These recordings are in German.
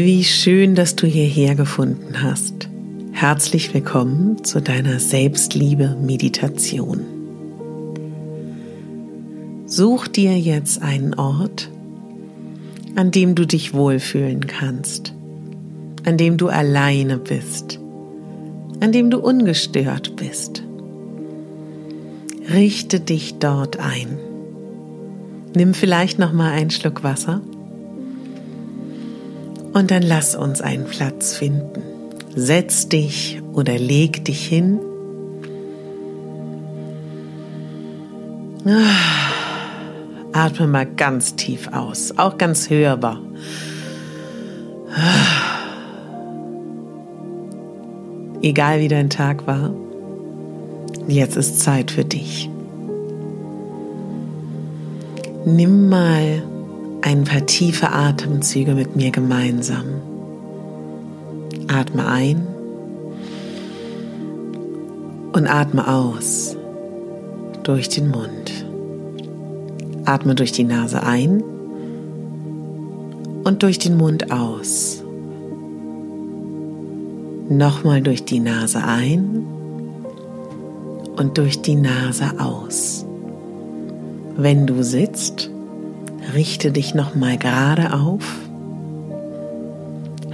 Wie schön, dass du hierher gefunden hast. Herzlich willkommen zu deiner Selbstliebe-Meditation. Such dir jetzt einen Ort, an dem du dich wohlfühlen kannst, an dem du alleine bist, an dem du ungestört bist. Richte dich dort ein. Nimm vielleicht noch mal einen Schluck Wasser und dann lass uns einen Platz finden. Setz dich oder leg dich hin. Ah, atme mal ganz tief aus, auch ganz hörbar. Ah. Egal wie dein Tag war, jetzt ist Zeit für dich. Nimm mal ein paar tiefe Atemzüge mit mir gemeinsam. Atme ein und atme aus durch den Mund. Atme durch die Nase ein und durch den Mund aus. Nochmal durch die Nase ein und durch die Nase aus. Wenn du sitzt, Richte dich nochmal gerade auf.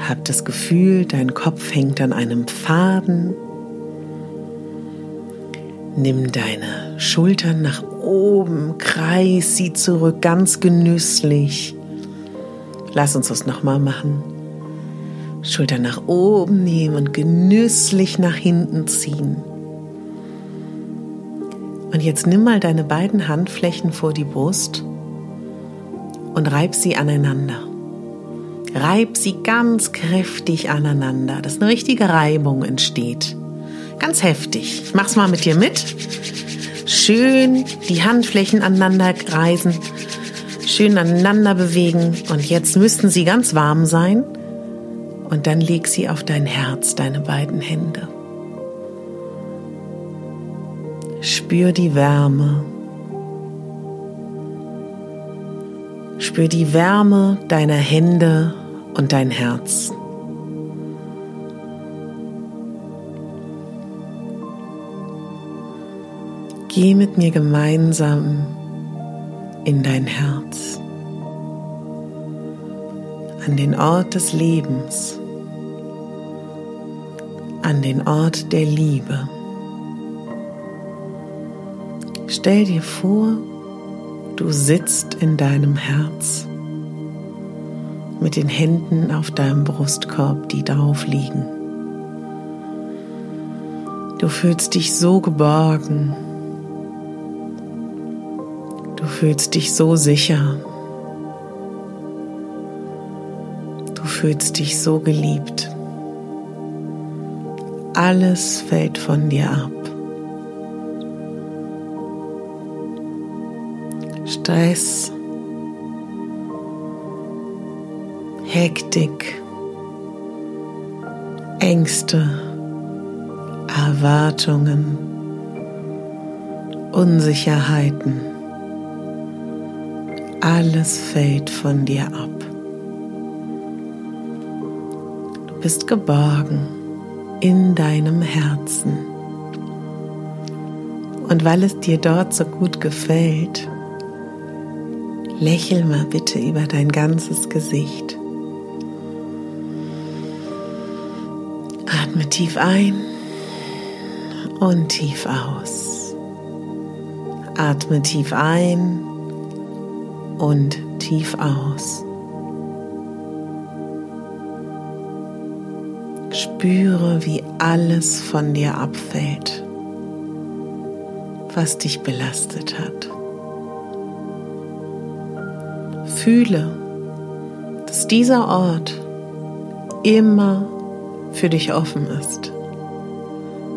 Hab das Gefühl, dein Kopf hängt an einem Faden. Nimm deine Schultern nach oben, kreis sie zurück, ganz genüsslich. Lass uns das nochmal machen. Schultern nach oben nehmen und genüsslich nach hinten ziehen. Und jetzt nimm mal deine beiden Handflächen vor die Brust und reib sie aneinander. Reib sie ganz kräftig aneinander, dass eine richtige Reibung entsteht. Ganz heftig. Ich mach's mal mit dir mit. Schön die Handflächen aneinander kreisen, schön aneinander bewegen und jetzt müssten sie ganz warm sein. Und dann leg sie auf dein Herz, deine beiden Hände. Spür die Wärme Spür die Wärme deiner Hände und dein Herz. Geh mit mir gemeinsam in dein Herz, an den Ort des Lebens, an den Ort der Liebe. Stell dir vor, Du sitzt in deinem Herz mit den Händen auf deinem Brustkorb, die drauf liegen. Du fühlst dich so geborgen. Du fühlst dich so sicher. Du fühlst dich so geliebt. Alles fällt von dir ab. Stress, Hektik, Ängste, Erwartungen, Unsicherheiten. Alles fällt von dir ab. Du bist geborgen in deinem Herzen. Und weil es dir dort so gut gefällt, lächel mal bitte über dein ganzes Gesicht. Atme tief ein und tief aus. Atme tief ein und tief aus. Spüre, wie alles von dir abfällt, was dich belastet hat. Fühle, dass dieser Ort immer für dich offen ist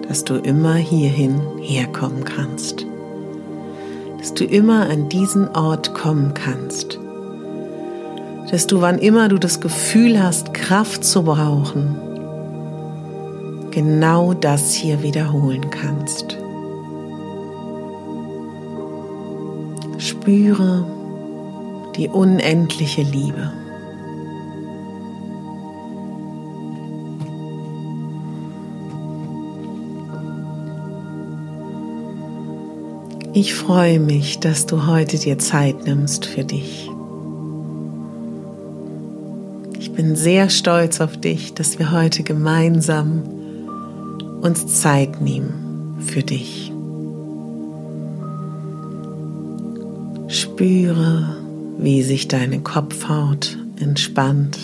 dass du immer hierhin herkommen kannst, dass du immer an diesen Ort kommen kannst, dass du, wann immer du das Gefühl hast, Kraft zu brauchen, genau das hier wiederholen kannst. Spüre die unendliche Liebe. Ich freue mich, dass du heute dir Zeit nimmst für dich. Ich bin sehr stolz auf dich, dass wir heute gemeinsam uns Zeit nehmen für dich. Spüre, wie sich deine Kopfhaut entspannt,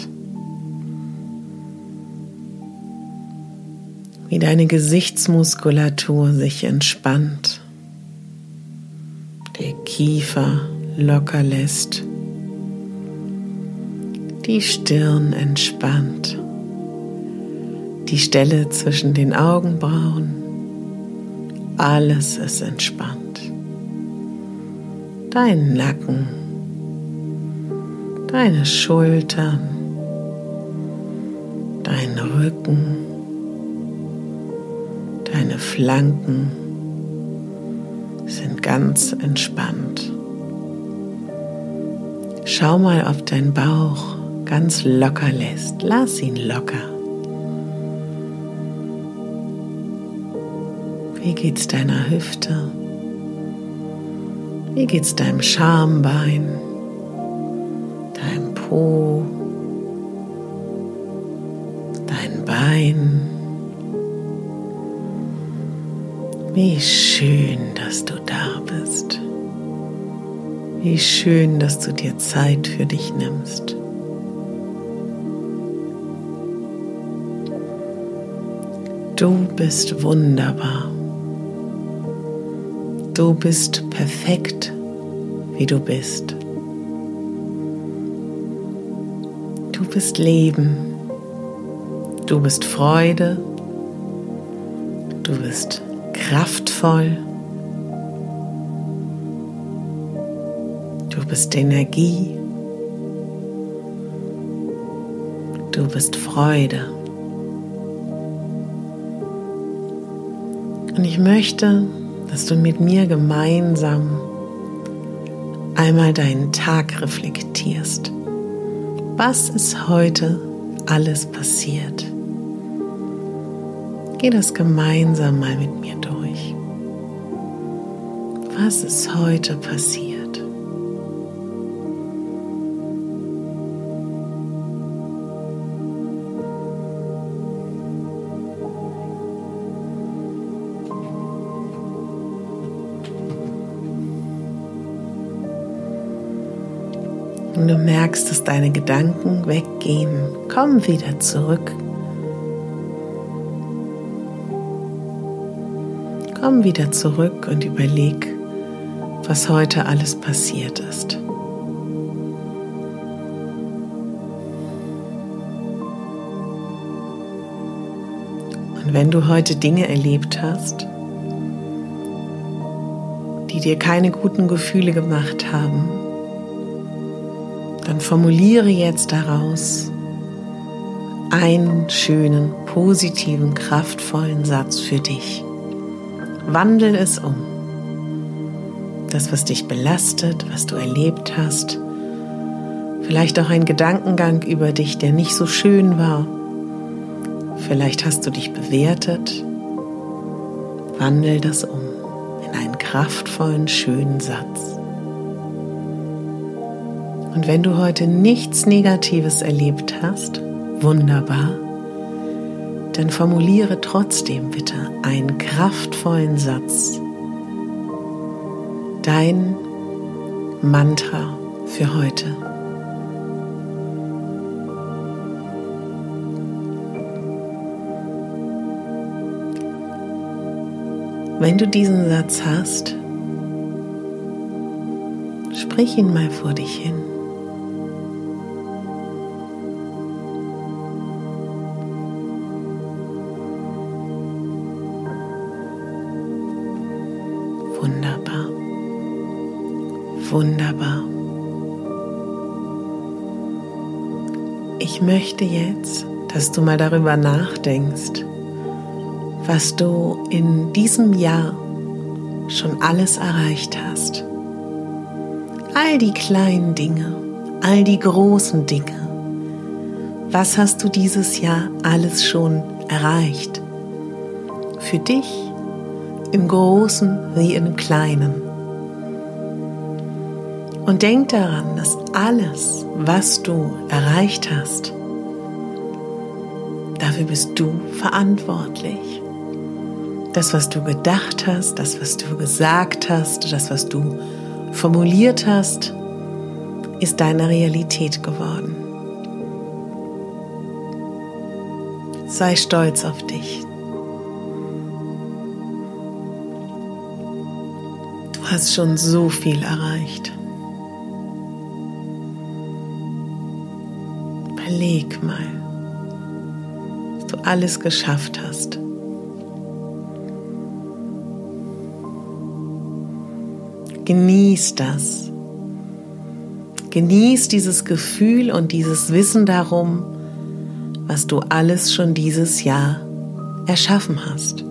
wie deine Gesichtsmuskulatur sich entspannt. Der Kiefer locker lässt, die Stirn entspannt, die Stelle zwischen den Augenbrauen, alles ist entspannt. Dein Nacken, deine Schultern, dein Rücken, deine Flanken sind ganz entspannt. Schau mal, ob dein Bauch ganz locker lässt. Lass ihn locker. Wie geht's deiner Hüfte? Wie geht's deinem Schambein? Po? Dein Bein? Wie schön, dass du da bist. Wie schön, dass du dir Zeit für dich nimmst. Du bist wunderbar. Du bist perfekt, wie du bist. Du bist Leben. Du bist Freude. Du bist kraftvoll. Du bist Energie. Du bist Freude. Und ich möchte, dass du mit mir gemeinsam einmal deinen Tag reflektierst. Was ist heute alles passiert? Geh das gemeinsam mal mit mir durch. Was ist heute passiert? Und du merkst, dass deine Gedanken weggehen. Komm wieder zurück Komm wieder zurück und überleg, was heute alles passiert ist. Und wenn du heute Dinge erlebt hast, die dir keine guten Gefühle gemacht haben, dann formuliere jetzt daraus einen schönen, positiven, kraftvollen Satz für dich. Wandel es um. das, was dich belastet, was du erlebt hast. Vielleicht auch ein Gedankengang über dich, der nicht so schön war. Vielleicht hast du dich bewertet. Wandel das um in einen kraftvollen, schönen Satz. Und wenn du heute nichts Negatives erlebt hast, wunderbar, dann formuliere trotzdem bitte einen kraftvollen Satz. Dein Mantra für heute. Wenn du diesen Satz hast, sprich ihn mal vor dich hin. Wunderbar. Ich möchte jetzt, dass du mal darüber nachdenkst, was du in diesem Jahr schon alles erreicht hast. All die kleinen Dinge, all die großen Dinge. Was hast du dieses Jahr alles schon erreicht? Für dich im Großen wie im Kleinen. Und denk daran, dass alles, was du erreicht hast, dafür bist du verantwortlich das, was du gedacht hast, das, was du gesagt hast, das, was du formuliert hast, ist deine Realität geworden. Sei stolz auf dich. Du hast schon so viel erreicht. Überleg mal, was du alles geschafft hast. Genieß das. Genieß dieses Gefühl und dieses Wissen darum, was du alles schon dieses Jahr erschaffen hast.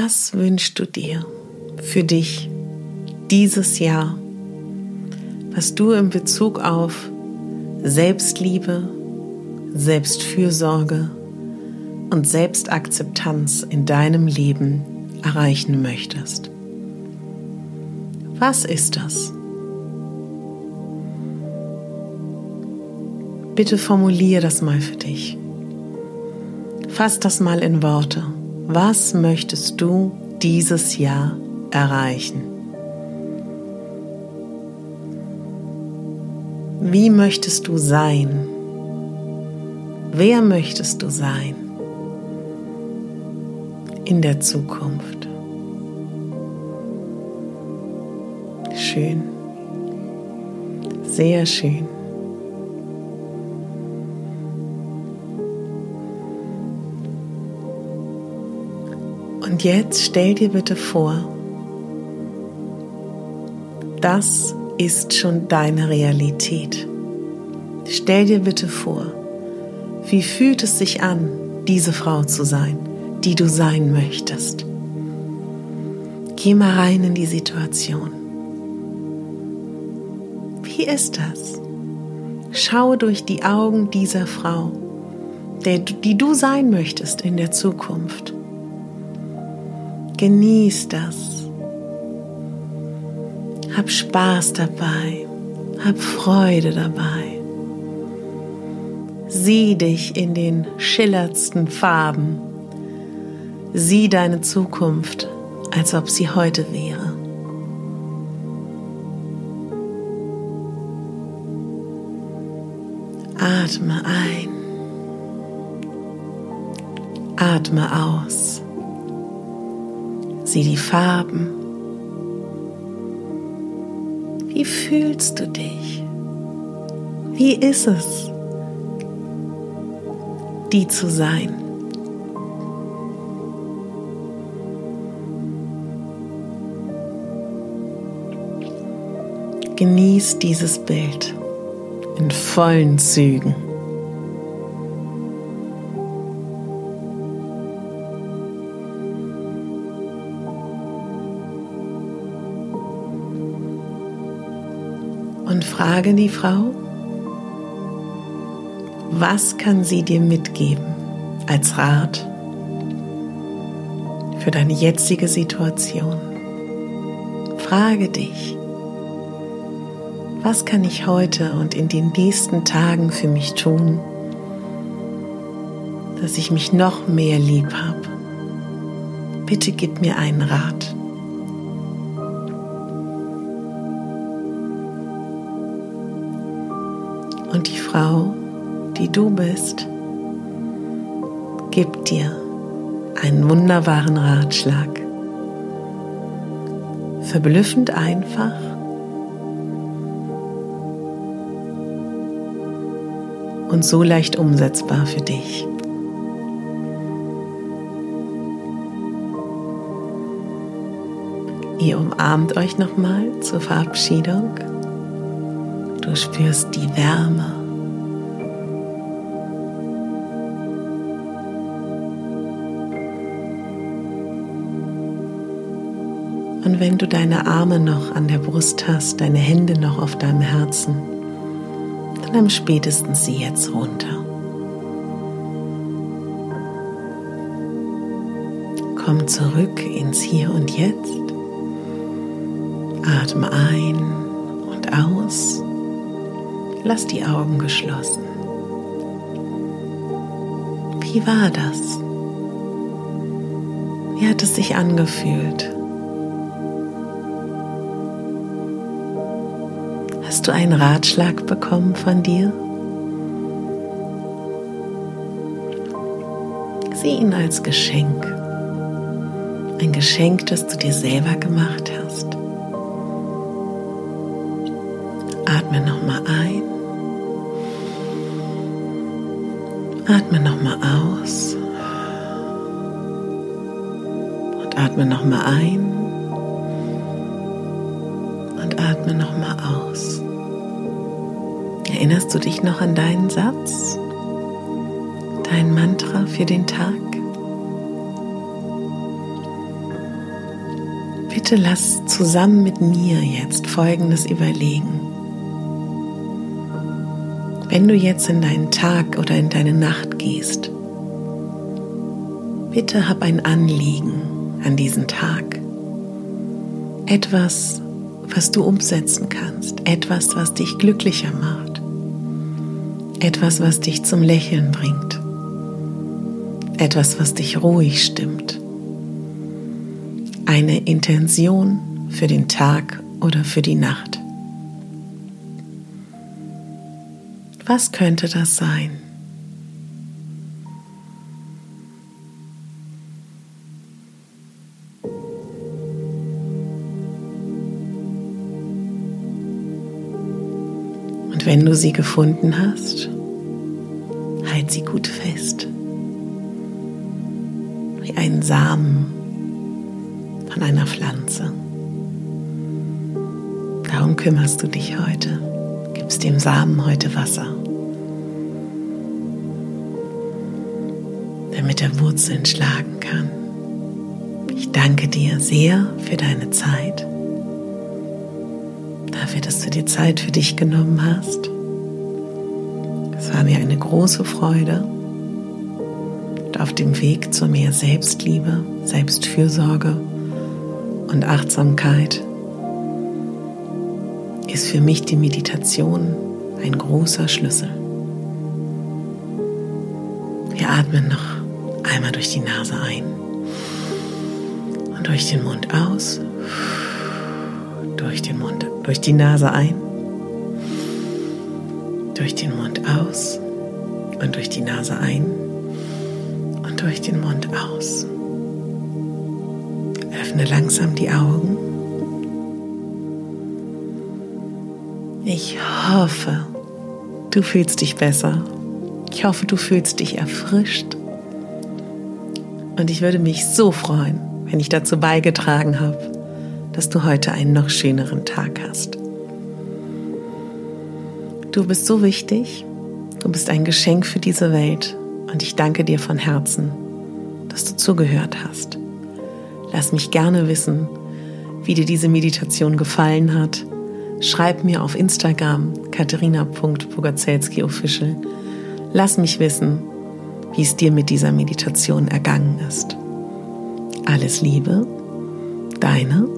Was wünschst du dir für dich dieses Jahr, was du in Bezug auf Selbstliebe, Selbstfürsorge und Selbstakzeptanz in deinem Leben erreichen möchtest? Was ist das? Bitte formuliere das mal für dich. Fass das mal in Worte. Was möchtest du dieses Jahr erreichen? Wie möchtest du sein? Wer möchtest du sein in der Zukunft? Schön, sehr schön. Und jetzt stell dir bitte vor, das ist schon deine Realität. Stell dir bitte vor, wie fühlt es sich an, diese Frau zu sein, die du sein möchtest. Geh mal rein in die Situation. Wie ist das? Schau durch die Augen dieser Frau, der, die du sein möchtest in der Zukunft. Genieß das. Hab Spaß dabei. Hab Freude dabei. Sieh dich in den schillerndsten Farben. Sieh deine Zukunft, als ob sie heute wäre. Atme ein. Atme aus. Sieh die Farben. Wie fühlst du dich? Wie ist es, die zu sein? Genieß dieses Bild in vollen Zügen. Frage die Frau, was kann sie dir mitgeben als Rat für deine jetzige Situation? Frage dich, was kann ich heute und in den nächsten Tagen für mich tun, dass ich mich noch mehr lieb habe? Bitte gib mir einen Rat. Frau, die du bist, gibt dir einen wunderbaren Ratschlag. Verblüffend einfach und so leicht umsetzbar für dich. Ihr umarmt euch nochmal zur Verabschiedung. Du spürst die Wärme. Und wenn du deine Arme noch an der Brust hast, deine Hände noch auf deinem Herzen, dann am spätesten sie jetzt runter. Komm zurück ins Hier und Jetzt. Atme ein und aus. Lass die Augen geschlossen. Wie war das? Wie hat es sich angefühlt? Einen Ratschlag bekommen von dir? Sieh ihn als Geschenk. Ein Geschenk, das du dir selber gemacht hast. Atme nochmal ein. Atme nochmal aus. Und atme nochmal ein. Und atme nochmal aus. Erinnerst du dich noch an deinen Satz? Dein Mantra für den Tag? Bitte lass zusammen mit mir jetzt Folgendes überlegen. Wenn du jetzt in deinen Tag oder in deine Nacht gehst, bitte hab ein Anliegen an diesen Tag. Etwas, was du umsetzen kannst. Etwas, was dich glücklicher macht. Etwas, was dich zum Lächeln bringt. Etwas, was dich ruhig stimmt. Eine Intention für den Tag oder für die Nacht. Was könnte das sein? Wenn du sie gefunden hast, halt sie gut fest. Wie ein Samen von einer Pflanze. Darum kümmerst du dich heute. Gibst dem Samen heute Wasser. Damit er Wurzeln schlagen kann. Ich danke dir sehr für deine Zeit dafür, dass du dir Zeit für dich genommen hast. Es war mir eine große Freude. Und auf dem Weg zu mehr Selbstliebe, Selbstfürsorge und Achtsamkeit ist für mich die Meditation ein großer Schlüssel. Wir atmen noch einmal durch die Nase ein und durch den Mund aus durch den Mund, durch die Nase ein, durch den Mund aus und durch die Nase ein und durch den Mund aus. Öffne langsam die Augen. Ich hoffe, du fühlst dich besser. Ich hoffe, du fühlst dich erfrischt. Und ich würde mich so freuen, wenn ich dazu beigetragen habe, dass du heute einen noch schöneren Tag hast. Du bist so wichtig, du bist ein Geschenk für diese Welt und ich danke dir von Herzen, dass du zugehört hast. Lass mich gerne wissen, wie dir diese Meditation gefallen hat. Schreib mir auf Instagram katharina.pogacelski-official. Lass mich wissen, wie es dir mit dieser Meditation ergangen ist. Alles Liebe, deine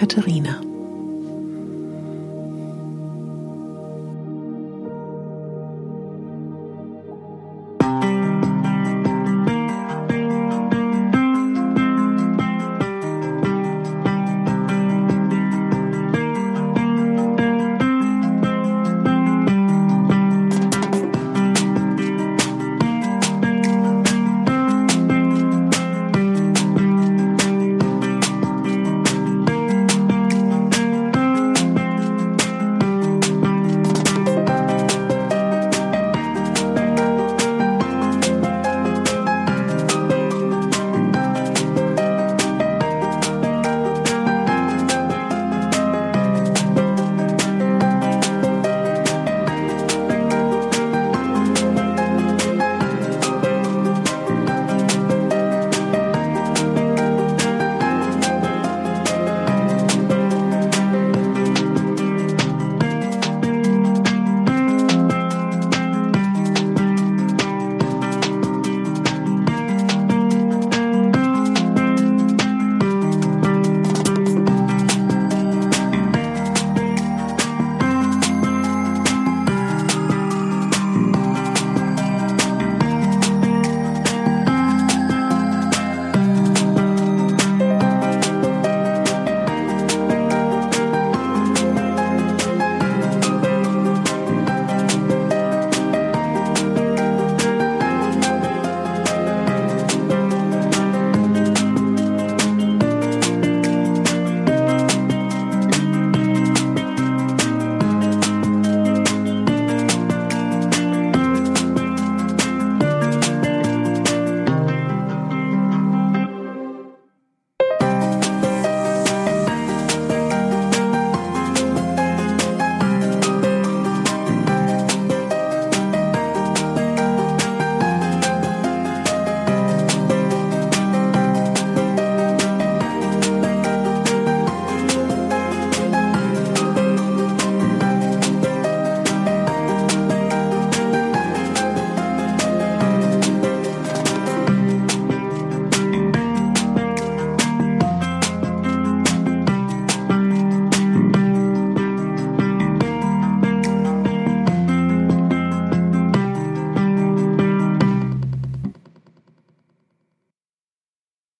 Katharina.